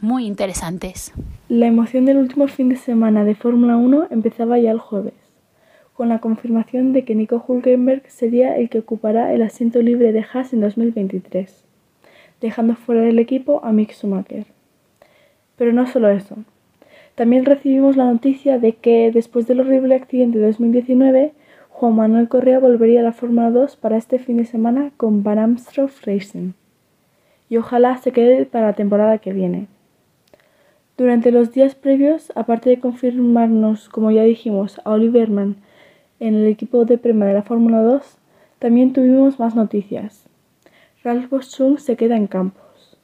muy interesantes. La emoción del último fin de semana de Fórmula 1 empezaba ya el jueves, con la confirmación de que Nico Hulkenberg sería el que ocupará el asiento libre de Haas en 2023, dejando fuera del equipo a Mick Schumacher. Pero no solo eso. También recibimos la noticia de que después del horrible accidente de 2019, Juan Manuel Correa volvería a la Fórmula 2 para este fin de semana con Van Amstel Racing. Y ojalá se quede para la temporada que viene. Durante los días previos, aparte de confirmarnos, como ya dijimos, a Oliverman en el equipo de prema de la Fórmula 2, también tuvimos más noticias. Ralph Boschung se queda en Campos.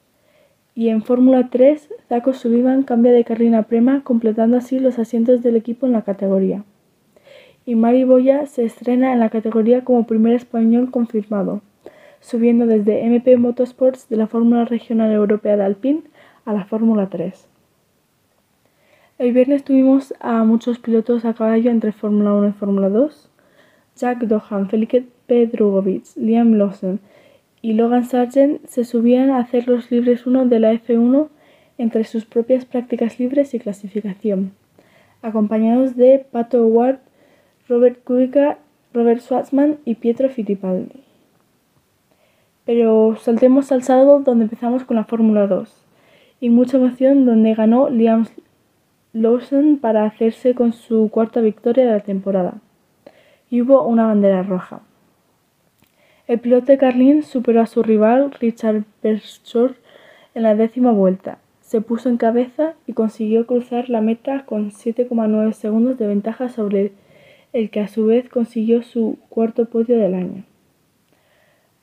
Y en Fórmula 3, Zaco Sullivan cambia de carrera a Prema, completando así los asientos del equipo en la categoría. Y Mari Boya se estrena en la categoría como primer español confirmado, subiendo desde MP Motorsports de la Fórmula Regional Europea de Alpine a la Fórmula 3. El viernes tuvimos a muchos pilotos a caballo entre Fórmula 1 y Fórmula 2. Jack Dohan, Felipe Drugovic, Liam Lawson y Logan Sargent se subían a hacer los libres 1 de la F1 entre sus propias prácticas libres y clasificación, acompañados de Pato Ward, Robert Kubica, Robert Schwarzman y Pietro Fittipaldi. Pero saltemos al sábado donde empezamos con la Fórmula 2 y mucha emoción donde ganó Liam Lawson para hacerse con su cuarta victoria de la temporada. Y hubo una bandera roja. El piloto de Carlin superó a su rival Richard Bershore en la décima vuelta. Se puso en cabeza y consiguió cruzar la meta con 7,9 segundos de ventaja sobre el que a su vez consiguió su cuarto podio del año.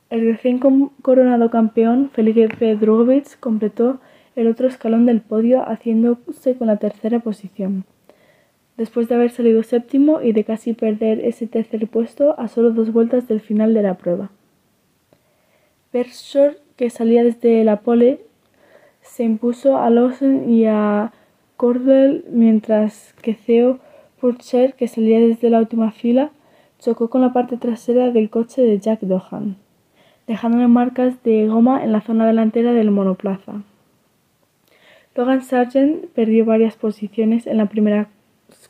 El recién coronado campeón Felipe Drugovic completó el otro escalón del podio haciéndose con la tercera posición, después de haber salido séptimo y de casi perder ese tercer puesto a solo dos vueltas del final de la prueba. Bershore, que salía desde la pole, se impuso a Lawson y a Cordell, mientras que Theo Purcher, que salía desde la última fila, chocó con la parte trasera del coche de Jack Dohan, dejándole marcas de goma en la zona delantera del monoplaza. Logan Sargent perdió varias posiciones en las primeras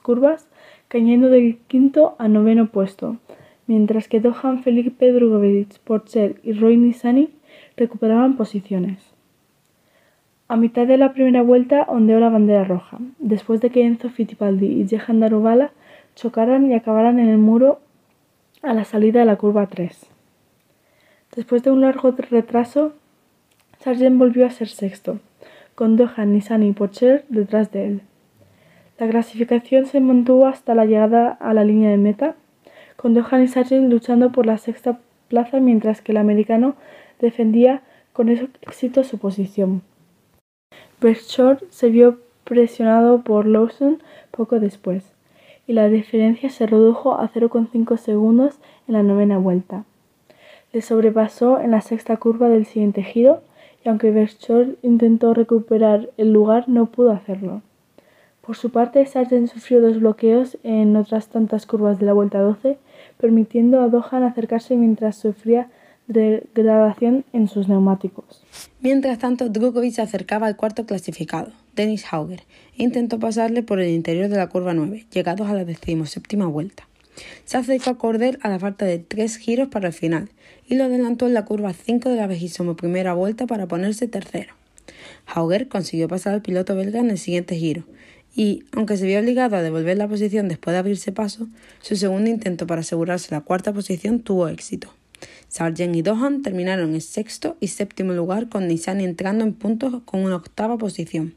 curvas, cayendo del quinto a noveno puesto, mientras que Dohan, Felipe Drugovich, Porcher y Roy Nissany recuperaban posiciones. A mitad de la primera vuelta ondeó la bandera roja, después de que Enzo Fittipaldi y Jehan Daruvala chocaran y acabaran en el muro a la salida de la curva 3. Después de un largo retraso, Sargent volvió a ser sexto, con Dohan, Nissan y Pocher detrás de él. La clasificación se mantuvo hasta la llegada a la línea de meta, con Dohan y Sargent luchando por la sexta plaza mientras que el americano defendía con éxito su posición. Short se vio presionado por Lawson poco después, y la diferencia se redujo a 0,5 segundos en la novena vuelta. Le sobrepasó en la sexta curva del siguiente giro y aunque Berchol intentó recuperar el lugar, no pudo hacerlo. Por su parte, Sargent sufrió dos bloqueos en otras tantas curvas de la vuelta 12, permitiendo a Dohan acercarse mientras sufría degradación en sus neumáticos. Mientras tanto, Drugovic se acercaba al cuarto clasificado, Dennis Hauger, e intentó pasarle por el interior de la curva 9, llegados a la decimoséptima vuelta. Se acercó a Cordel a la falta de tres giros para el final y lo adelantó en la curva 5 de la vejísima primera vuelta para ponerse tercero. Hauger consiguió pasar al piloto belga en el siguiente giro y, aunque se vio obligado a devolver la posición después de abrirse paso, su segundo intento para asegurarse la cuarta posición tuvo éxito. Sargent y Dohan terminaron en sexto y séptimo lugar con Nissan entrando en puntos con una octava posición.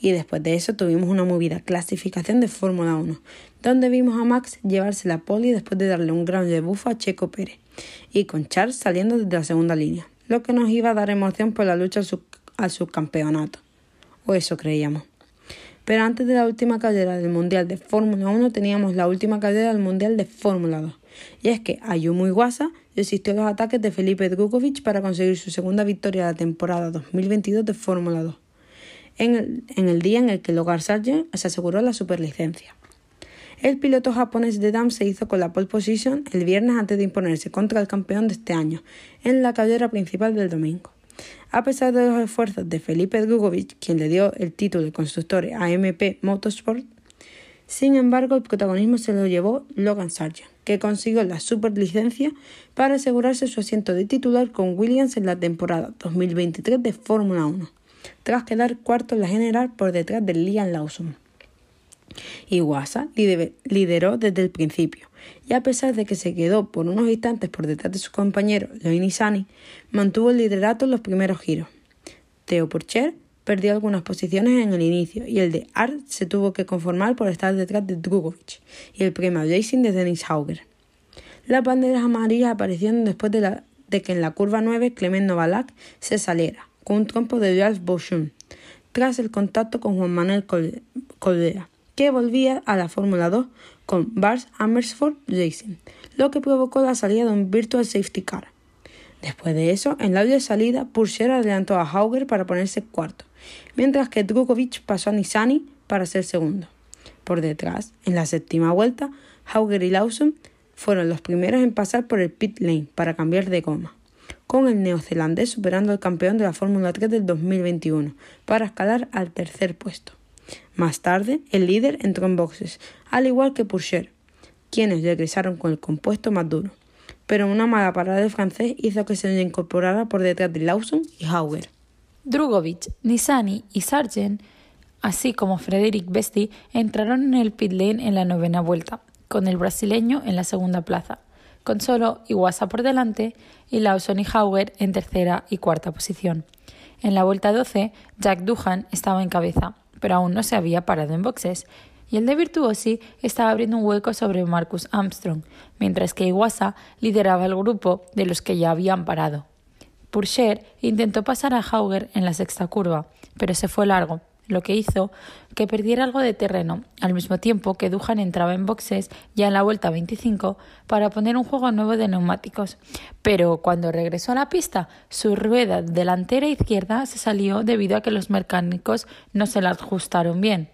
Y después de eso tuvimos una movida clasificación de Fórmula 1, donde vimos a Max llevarse la poli después de darle un gran rebufo a Checo Pérez, y con Charles saliendo desde la segunda línea, lo que nos iba a dar emoción por la lucha al, subcampeonato. O eso creíamos. Pero antes de la última carrera del Mundial de Fórmula 1 teníamos la última carrera del Mundial de Fórmula 2. Y es que Ayumu Iwasa resistió los ataques de Felipe Drukovic para conseguir su segunda victoria de la temporada 2022 de Fórmula 2, en el, día en el que Logan Sargent se aseguró la superlicencia. El piloto japonés de DAM se hizo con la pole position el viernes antes de imponerse contra el campeón de este año en la carrera principal del domingo. A pesar de los esfuerzos de Felipe Drugovic, quien le dio el título de constructor a MP Motorsport, sin embargo el protagonismo se lo llevó Logan Sargent, que consiguió la superlicencia para asegurarse su asiento de titular con Williams en la temporada 2023 de Fórmula 1, tras quedar cuarto en la general por detrás de Liam Lawson. Iwasa lideró desde el principio, y a pesar de que se quedó por unos instantes por detrás de su compañero Loini Sani, mantuvo el liderato en los primeros giros. Theo Porcher perdió algunas posiciones en el inicio y el de Art se tuvo que conformar por estar detrás de Drugovic y el premio Racing de Dennis Hauger. Las banderas amarillas aparecieron después de, que en la curva 9 Clement Novalak se saliera con un trompo de Ralph Boschum tras el contacto con Juan Manuel Coldea que volvía a la Fórmula 2 con Bars Amersfoort Racing, lo que provocó la salida de un Virtual Safety Car. Después de eso, en la de salida, Purser adelantó a Hauger para ponerse cuarto, mientras que Drukovic pasó a Nisani para ser segundo. Por detrás, en la séptima vuelta, Hauger y Lawson fueron los primeros en pasar por el pit lane para cambiar de goma, con el neozelandés superando al campeón de la Fórmula 3 del 2021 para escalar al tercer puesto. Más tarde, el líder entró en boxes, al igual que Purcher, quienes regresaron con el compuesto más duro. Pero una mala parada del francés hizo que se incorporara por detrás de Lawson y Hauger. Drugovic, Nisani y Sargent, así como Frederic Besti, entraron en el pit lane en la novena vuelta, con el brasileño en la segunda plaza, con solo Iwasa por delante y Lawson y Hauger en tercera y cuarta posición. En la vuelta 12, Jack Duhan estaba en cabeza, pero aún no se había parado en boxes, y el de Virtuosi estaba abriendo un hueco sobre Marcus Armstrong, mientras que Iwasa lideraba el grupo de los que ya habían parado. Purcher intentó pasar a Hauger en la sexta curva, pero se fue largo, lo que hizo que perdiera algo de terreno, al mismo tiempo que Duhan entraba en boxes ya en la vuelta 25 para poner un juego nuevo de neumáticos. Pero cuando regresó a la pista, su rueda delantera izquierda se salió debido a que los mecánicos no se la ajustaron bien.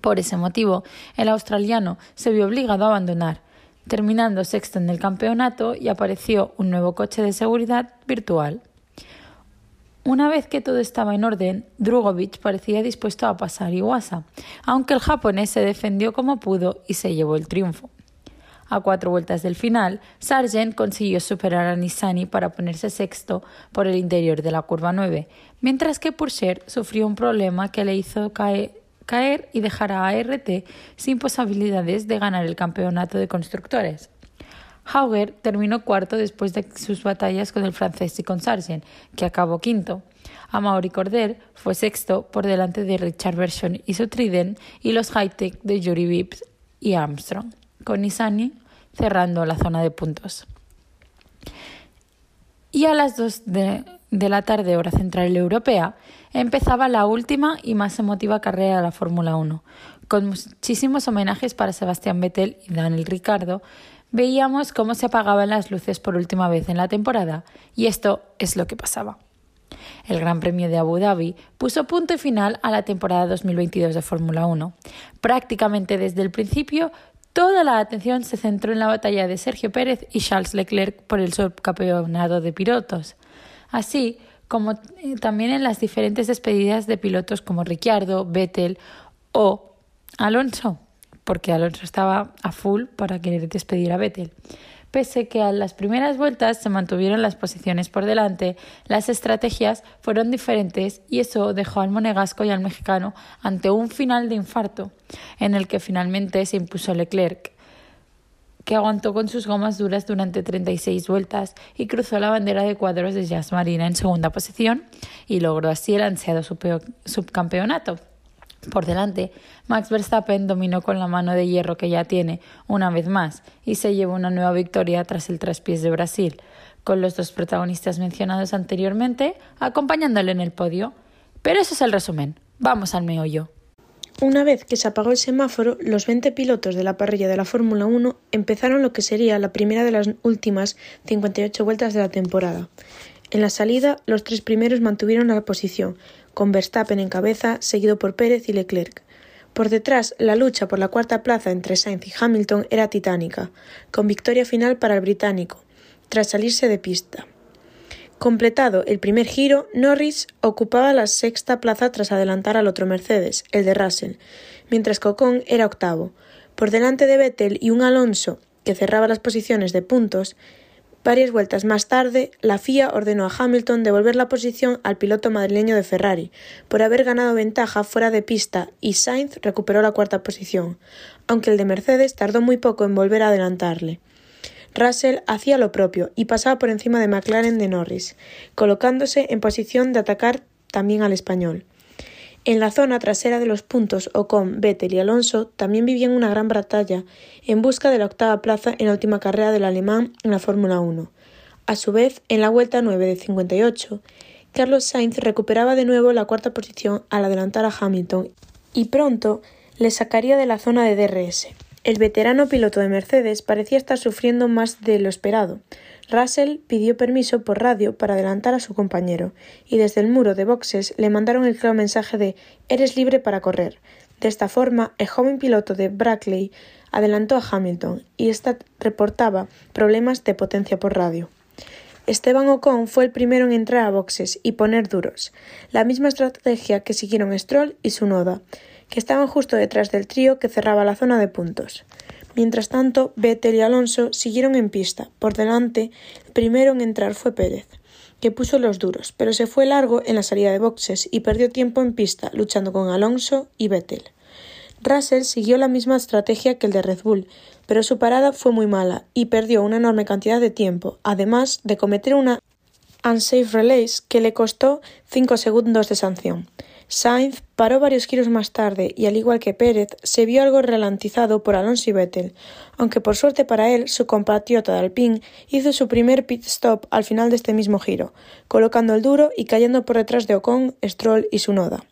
Por ese motivo, el australiano se vio obligado a abandonar, terminando sexto en el campeonato y apareció un nuevo coche de seguridad virtual. Una vez que todo estaba en orden, Drugovic parecía dispuesto a pasar Iwasa, aunque el japonés se defendió como pudo y se llevó el triunfo. A cuatro vueltas del final, Sargent consiguió superar a Nisani para ponerse sexto por el interior de la curva 9, mientras que Purser sufrió un problema que le hizo caer, caer y dejar a ART sin posibilidades de ganar el campeonato de constructores. Hauger terminó cuarto después de sus batallas con el francés y con Sargent, que acabó quinto. Amaury Corder fue sexto por delante de Richard Version y su Trident y los high-tech de Yuri Vips y Armstrong, con Nisani cerrando la zona de puntos. Y a las dos de, de la tarde, hora central europea, empezaba la última y más emotiva carrera de la Fórmula 1, con muchísimos homenajes para Sebastián Vettel y Daniel Ricardo, veíamos cómo se apagaban las luces por última vez en la temporada, y esto es lo que pasaba. El Gran Premio de Abu Dhabi puso punto final a la temporada 2022 de Fórmula 1. Prácticamente desde el principio, toda la atención se centró en la batalla de Sergio Pérez y Charles Leclerc por el subcampeonato de pilotos, así como eh, también en las diferentes despedidas de pilotos como Ricciardo, Vettel o Alonso porque Alonso estaba a full para querer despedir a Vettel. Pese que a las primeras vueltas se mantuvieron las posiciones por delante, las estrategias fueron diferentes y eso dejó al monegasco y al mexicano ante un final de infarto, en el que finalmente se impuso Leclerc, que aguantó con sus gomas duras durante 36 vueltas y cruzó la bandera de cuadros de Jazz Marina en segunda posición y logró así el ansiado subcampeonato. Por delante, Max Verstappen dominó con la mano de hierro que ya tiene, una vez más, y se llevó una nueva victoria tras el traspiés de Brasil, con los dos protagonistas mencionados anteriormente acompañándole en el podio. Pero eso es el resumen. Vamos al meollo. Una vez que se apagó el semáforo, los 20 pilotos de la parrilla de la Fórmula 1 empezaron lo que sería la primera de las últimas 58 vueltas de la temporada. En la salida, los tres primeros mantuvieron la posición, con Verstappen en cabeza, seguido por Pérez y Leclerc. Por detrás, la lucha por la cuarta plaza entre Sainz y Hamilton era titánica, con victoria final para el británico, tras salirse de pista. Completado el primer giro, Norris ocupaba la sexta plaza tras adelantar al otro Mercedes, el de Russell, mientras Ocon era octavo. Por delante de Vettel y un Alonso que cerraba las posiciones de puntos, varias vueltas más tarde, la FIA ordenó a Hamilton devolver la posición al piloto madrileño de Ferrari por haber ganado ventaja fuera de pista y Sainz recuperó la cuarta posición, aunque el de Mercedes tardó muy poco en volver a adelantarle. Russell hacía lo propio y pasaba por encima de McLaren de Norris, colocándose en posición de atacar también al español. En la zona trasera de los puntos Ocon, Vettel y Alonso también vivían una gran batalla en busca de la octava plaza en la última carrera del alemán en la Fórmula 1. A su vez, en la vuelta 9 de 58, Carlos Sainz recuperaba de nuevo la cuarta posición al adelantar a Hamilton y pronto le sacaría de la zona de DRS. El veterano piloto de Mercedes parecía estar sufriendo más de lo esperado. Russell pidió permiso por radio para adelantar a su compañero, y desde el muro de boxes le mandaron el claro mensaje de Eres libre para correr. De esta forma, el joven piloto de Brackley adelantó a Hamilton, y ésta reportaba problemas de potencia por radio. Esteban Ocon fue el primero en entrar a boxes y poner duros, la misma estrategia que siguieron Stroll y Sunoda, que estaban justo detrás del trío que cerraba la zona de puntos. Mientras tanto, Vettel y Alonso siguieron en pista. Por delante, el primero en entrar fue Pérez, que puso los duros, pero se fue largo en la salida de boxes y perdió tiempo en pista, luchando con Alonso y Vettel. Russell siguió la misma estrategia que el de Red Bull, pero su parada fue muy mala y perdió una enorme cantidad de tiempo, además de cometer una unsafe release que le costó cinco segundos de sanción. Sainz paró varios giros más tarde y, al igual que Pérez, se vio algo ralentizado por Alonso y Vettel, aunque por suerte para él, su compatriota de hizo su primer pit stop al final de este mismo giro, colocando el duro y cayendo por detrás de Ocon, Stroll y Sunoda.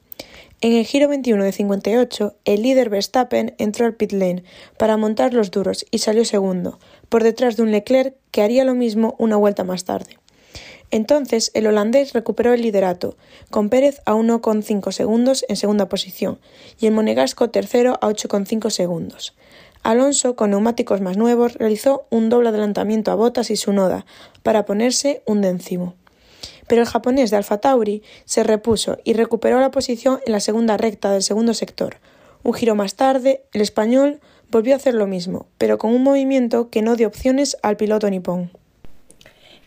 En el giro 21 de 58, el líder Verstappen entró al pit lane para montar los duros y salió segundo, por detrás de un Leclerc que haría lo mismo una vuelta más tarde. Entonces el holandés recuperó el liderato, con Pérez a 1,5 segundos en segunda posición y el monegasco tercero a 8,5 segundos. Alonso, con neumáticos más nuevos, realizó un doble adelantamiento a Botas y Sunoda para ponerse un décimo. Pero el japonés de Alfa Tauri se repuso y recuperó la posición en la segunda recta del segundo sector. Un giro más tarde, el español volvió a hacer lo mismo, pero con un movimiento que no dio opciones al piloto nipón.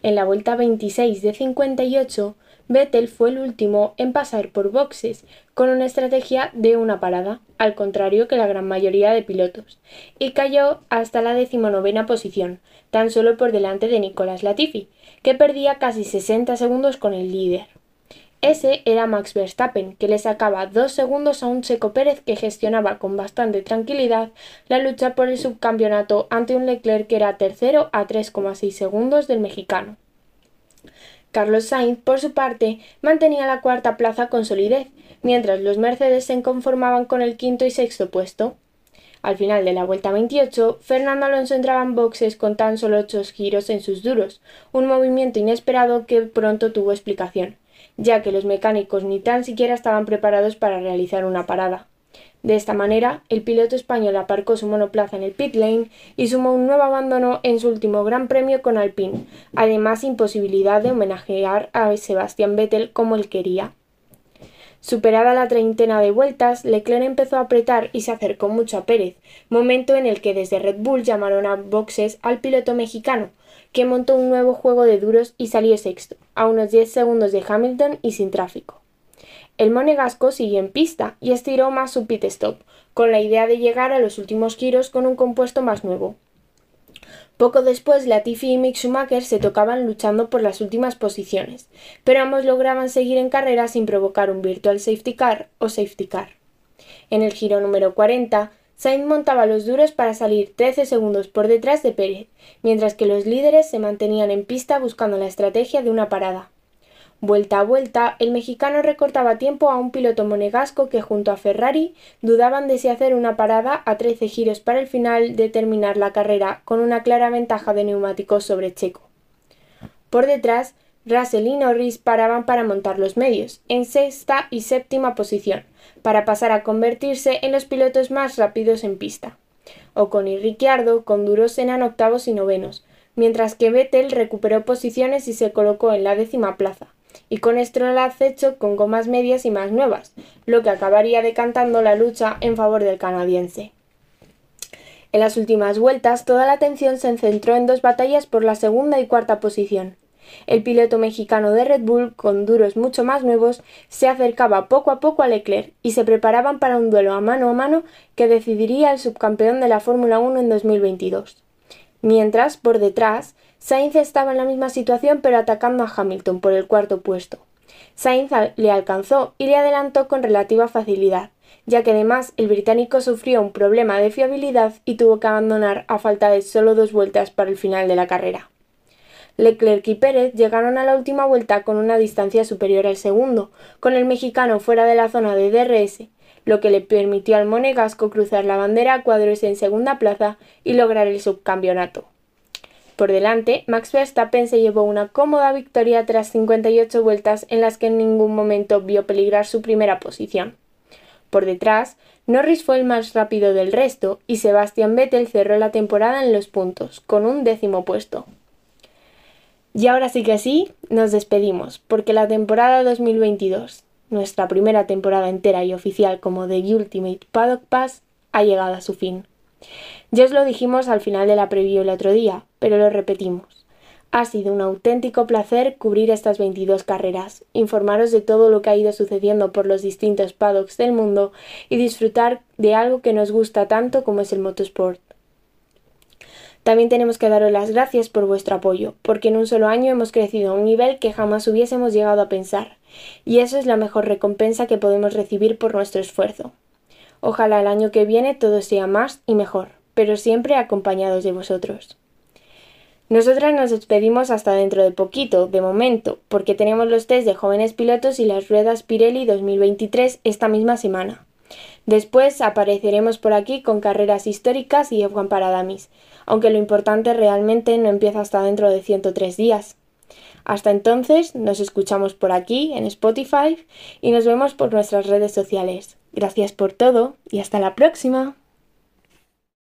En la vuelta 26 de 58, Vettel fue el último en pasar por boxes, con una estrategia de una parada, al contrario que la gran mayoría de pilotos, y cayó hasta la decimonovena posición, tan solo por delante de Nicolas Latifi, que perdía casi 60 segundos con el líder. Ese era Max Verstappen, que le sacaba dos segundos a un Checo Pérez que gestionaba con bastante tranquilidad la lucha por el subcampeonato ante un Leclerc que era tercero a 3,6 segundos del mexicano. Carlos Sainz, por su parte, mantenía la cuarta plaza con solidez, mientras los Mercedes se conformaban con el quinto y sexto puesto. Al final de la vuelta 28, Fernando Alonso entraba en boxes con tan solo ocho giros en sus duros, un movimiento inesperado que pronto tuvo explicación ya que los mecánicos ni tan siquiera estaban preparados para realizar una parada. De esta manera, el piloto español aparcó su monoplaza en el pit lane y sumó un nuevo abandono en su último Gran Premio con Alpine, además imposibilidad de homenajear a Sebastián Vettel como él quería. Superada la treintena de vueltas, Leclerc empezó a apretar y se acercó mucho a Pérez, momento en el que desde Red Bull llamaron a boxes al piloto mexicano, que montó un nuevo juego de duros y salió sexto, a unos 10 segundos de Hamilton y sin tráfico. El monegasco siguió en pista y estiró más su pit stop, con la idea de llegar a los últimos giros con un compuesto más nuevo. Poco después, Latifi y Mick Schumacher se tocaban luchando por las últimas posiciones, pero ambos lograban seguir en carrera sin provocar un virtual safety car o safety car. En el giro número 40, Sainz montaba los duros para salir 13 segundos por detrás de Pérez, mientras que los líderes se mantenían en pista buscando la estrategia de una parada. Vuelta a vuelta, el mexicano recortaba tiempo a un piloto monegasco que junto a Ferrari dudaban de si hacer una parada a 13 giros para el final de terminar la carrera con una clara ventaja de neumáticos sobre Checo. Por detrás, Russell y Norris paraban para montar los medios, en sexta y séptima posición, para pasar a convertirse en los pilotos más rápidos en pista. Ocon y Ricciardo con duros eran octavos y novenos, mientras que Vettel recuperó posiciones y se colocó en la décima plaza y con Stroll acecho con gomas medias y más nuevas, lo que acabaría decantando la lucha en favor del canadiense. En las últimas vueltas, toda la atención se centró en dos batallas por la segunda y cuarta posición. El piloto mexicano de Red Bull, con duros mucho más nuevos, se acercaba poco a poco a Leclerc y se preparaban para un duelo a mano a mano que decidiría el subcampeón de la Fórmula 1 en 2022. Mientras, por detrás, Sainz estaba en la misma situación pero atacando a Hamilton por el cuarto puesto. Sainz le alcanzó y le adelantó con relativa facilidad, ya que además el británico sufrió un problema de fiabilidad y tuvo que abandonar a falta de solo dos vueltas para el final de la carrera. Leclerc y Pérez llegaron a la última vuelta con una distancia superior al segundo, con el mexicano fuera de la zona de DRS, lo que le permitió al monegasco cruzar la bandera a cuadros en segunda plaza y lograr el subcampeonato. Por delante, Max Verstappen se llevó una cómoda victoria tras 58 vueltas en las que en ningún momento vio peligrar su primera posición. Por detrás, Norris fue el más rápido del resto y Sebastian Vettel cerró la temporada en los puntos, con un décimo puesto. Y ahora sí que sí, nos despedimos, porque la temporada 2022, nuestra primera temporada entera y oficial como The Ultimate Paddock Pass, ha llegado a su fin. Ya os lo dijimos al final de la preview el otro día, pero lo repetimos. Ha sido un auténtico placer cubrir estas 22 carreras, informaros de todo lo que ha ido sucediendo por los distintos paddocks del mundo y disfrutar de algo que nos gusta tanto como es el motosport. También tenemos que daros las gracias por vuestro apoyo, porque en un solo año hemos crecido a un nivel que jamás hubiésemos llegado a pensar, y eso es la mejor recompensa que podemos recibir por nuestro esfuerzo. Ojalá el año que viene todo sea más y mejor, pero siempre acompañados de vosotros. Nosotras nos despedimos hasta dentro de poquito, de momento, porque tenemos los test de jóvenes pilotos y las ruedas Pirelli 2023 esta misma semana. Después apareceremos por aquí con carreras históricas y F1 para Damis, aunque lo importante realmente no empieza hasta dentro de 103 días. Hasta entonces, nos escuchamos por aquí, en Spotify, y nos vemos por nuestras redes sociales. Gracias por todo y hasta la próxima.